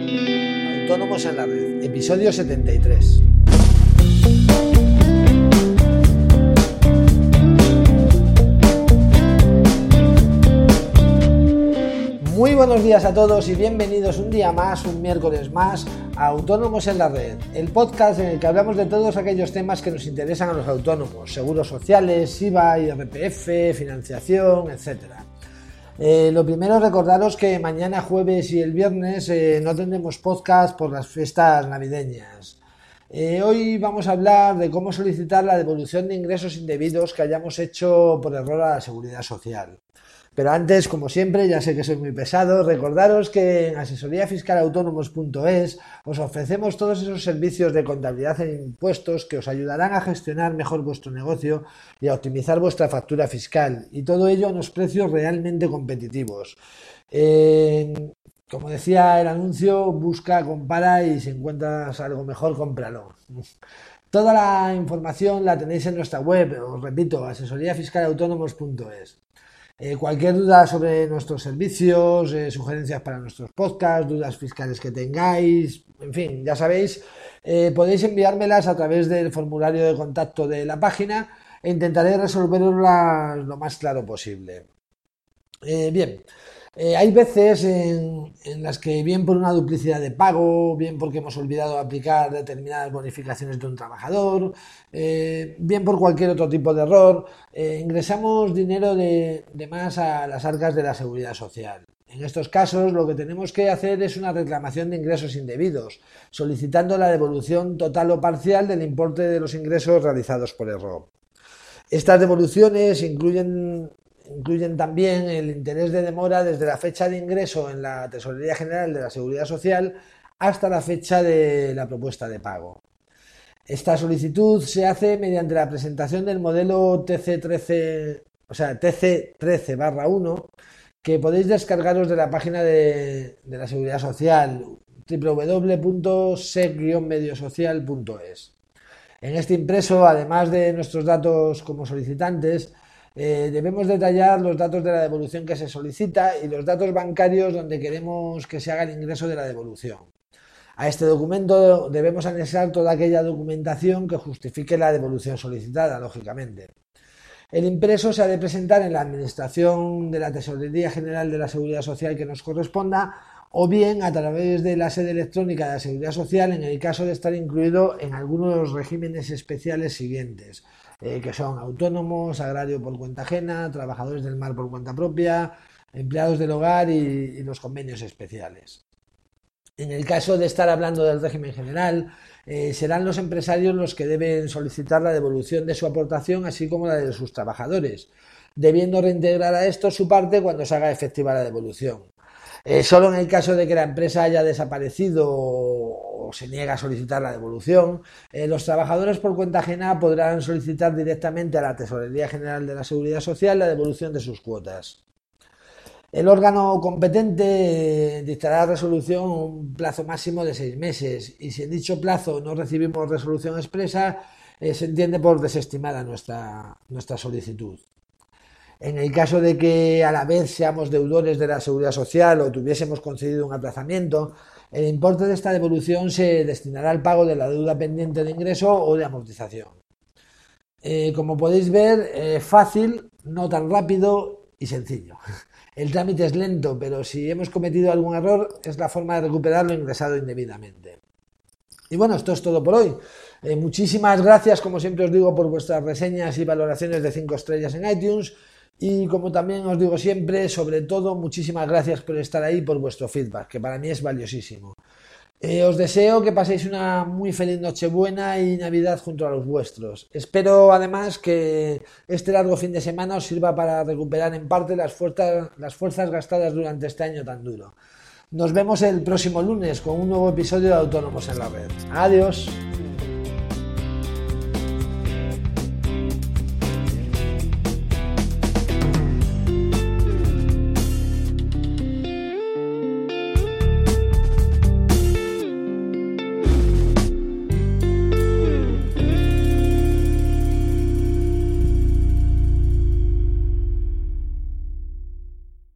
Autónomos en la Red, episodio 73. Muy buenos días a todos y bienvenidos un día más, un miércoles más, a Autónomos en la Red, el podcast en el que hablamos de todos aquellos temas que nos interesan a los autónomos, seguros sociales, IVA, IRPF, financiación, etcétera. Eh, lo primero, recordaros que mañana jueves y el viernes eh, no tendremos podcast por las fiestas navideñas. Eh, hoy vamos a hablar de cómo solicitar la devolución de ingresos indebidos que hayamos hecho por error a la seguridad social. Pero antes, como siempre, ya sé que soy muy pesado, recordaros que en asesoríafiscalautónomos.es os ofrecemos todos esos servicios de contabilidad e impuestos que os ayudarán a gestionar mejor vuestro negocio y a optimizar vuestra factura fiscal, y todo ello a unos precios realmente competitivos. Como decía el anuncio, busca, compara y si encuentras algo mejor, cómpralo. Toda la información la tenéis en nuestra web, os repito, asesoríafiscalautónomos.es. Eh, cualquier duda sobre nuestros servicios, eh, sugerencias para nuestros podcasts, dudas fiscales que tengáis, en fin, ya sabéis, eh, podéis enviármelas a través del formulario de contacto de la página e intentaré resolverlas lo más claro posible. bien, eh, hay veces en, las que, bien por una duplicidad de pago, bien porque hemos olvidado aplicar determinadas bonificaciones de un trabajador, eh, bien por cualquier otro tipo de error, eh, ingresamos dinero de, de más a las arcas de la seguridad social. En estos casos lo que tenemos que hacer es una reclamación de ingresos indebidos, solicitando la devolución total o parcial del importe de los ingresos realizados por error. Estas devoluciones incluyen Incluyen también el interés de demora desde la fecha de ingreso en la Tesorería General de la Seguridad Social hasta la fecha de la propuesta de pago. Esta solicitud se hace mediante la presentación del modelo TC13, o sea, TC13-1, que podéis descargaros de la página de, la Seguridad Social www.sec-mediosocial.es. En este impreso, además de nuestros datos como solicitantes, eh, debemos detallar los datos de la devolución que se solicita y los datos bancarios donde queremos que se haga el ingreso de la devolución. A este documento debemos anexar toda aquella documentación que justifique la devolución solicitada, lógicamente. El impreso se ha de presentar en la Administración de la Tesorería General de la Seguridad Social que nos corresponda o bien a través de la sede electrónica de la Seguridad Social en el caso de estar incluido en algunos de los regímenes especiales siguientes. Eh, que son autónomos, agrario por cuenta ajena, trabajadores del mar por cuenta propia, empleados del hogar y, los convenios especiales. En el caso de estar hablando del régimen general, eh, serán los empresarios los que deben solicitar la devolución de su aportación, así como la de sus trabajadores, debiendo reintegrar a esto su parte cuando se haga efectiva la devolución. Eh, solo en el caso de que la empresa haya desaparecido se niega a solicitar la devolución, eh, los trabajadores por cuenta ajena podrán solicitar directamente a la Tesorería General de la Seguridad Social la devolución de sus cuotas. El órgano competente eh, dictará resolución un plazo máximo de seis meses y si en dicho plazo no recibimos resolución expresa, eh, se entiende por desestimada nuestra, nuestra solicitud. En el caso de que a la vez seamos deudores de la seguridad social o tuviésemos concedido un aplazamiento, el importe de esta devolución se destinará al pago de la deuda pendiente de ingreso o de amortización. Eh, como podéis ver, eh, fácil, no tan rápido y sencillo. El trámite es lento, pero si hemos cometido algún error es la forma de recuperar lo ingresado indebidamente. Y bueno, esto es todo por hoy. Eh, muchísimas gracias, como siempre os digo, por vuestras reseñas y valoraciones de 5 estrellas en iTunes. Y como también os digo siempre, sobre todo, muchísimas gracias por estar ahí, por vuestro feedback, que para mí es valiosísimo. Eh, os deseo que paséis una muy feliz Nochebuena y Navidad junto a los vuestros. Espero además que este largo fin de semana os sirva para recuperar en parte las fuerzas, las fuerzas gastadas durante este año tan duro. Nos vemos el próximo lunes con un nuevo episodio de Autónomos en la Red. Adiós.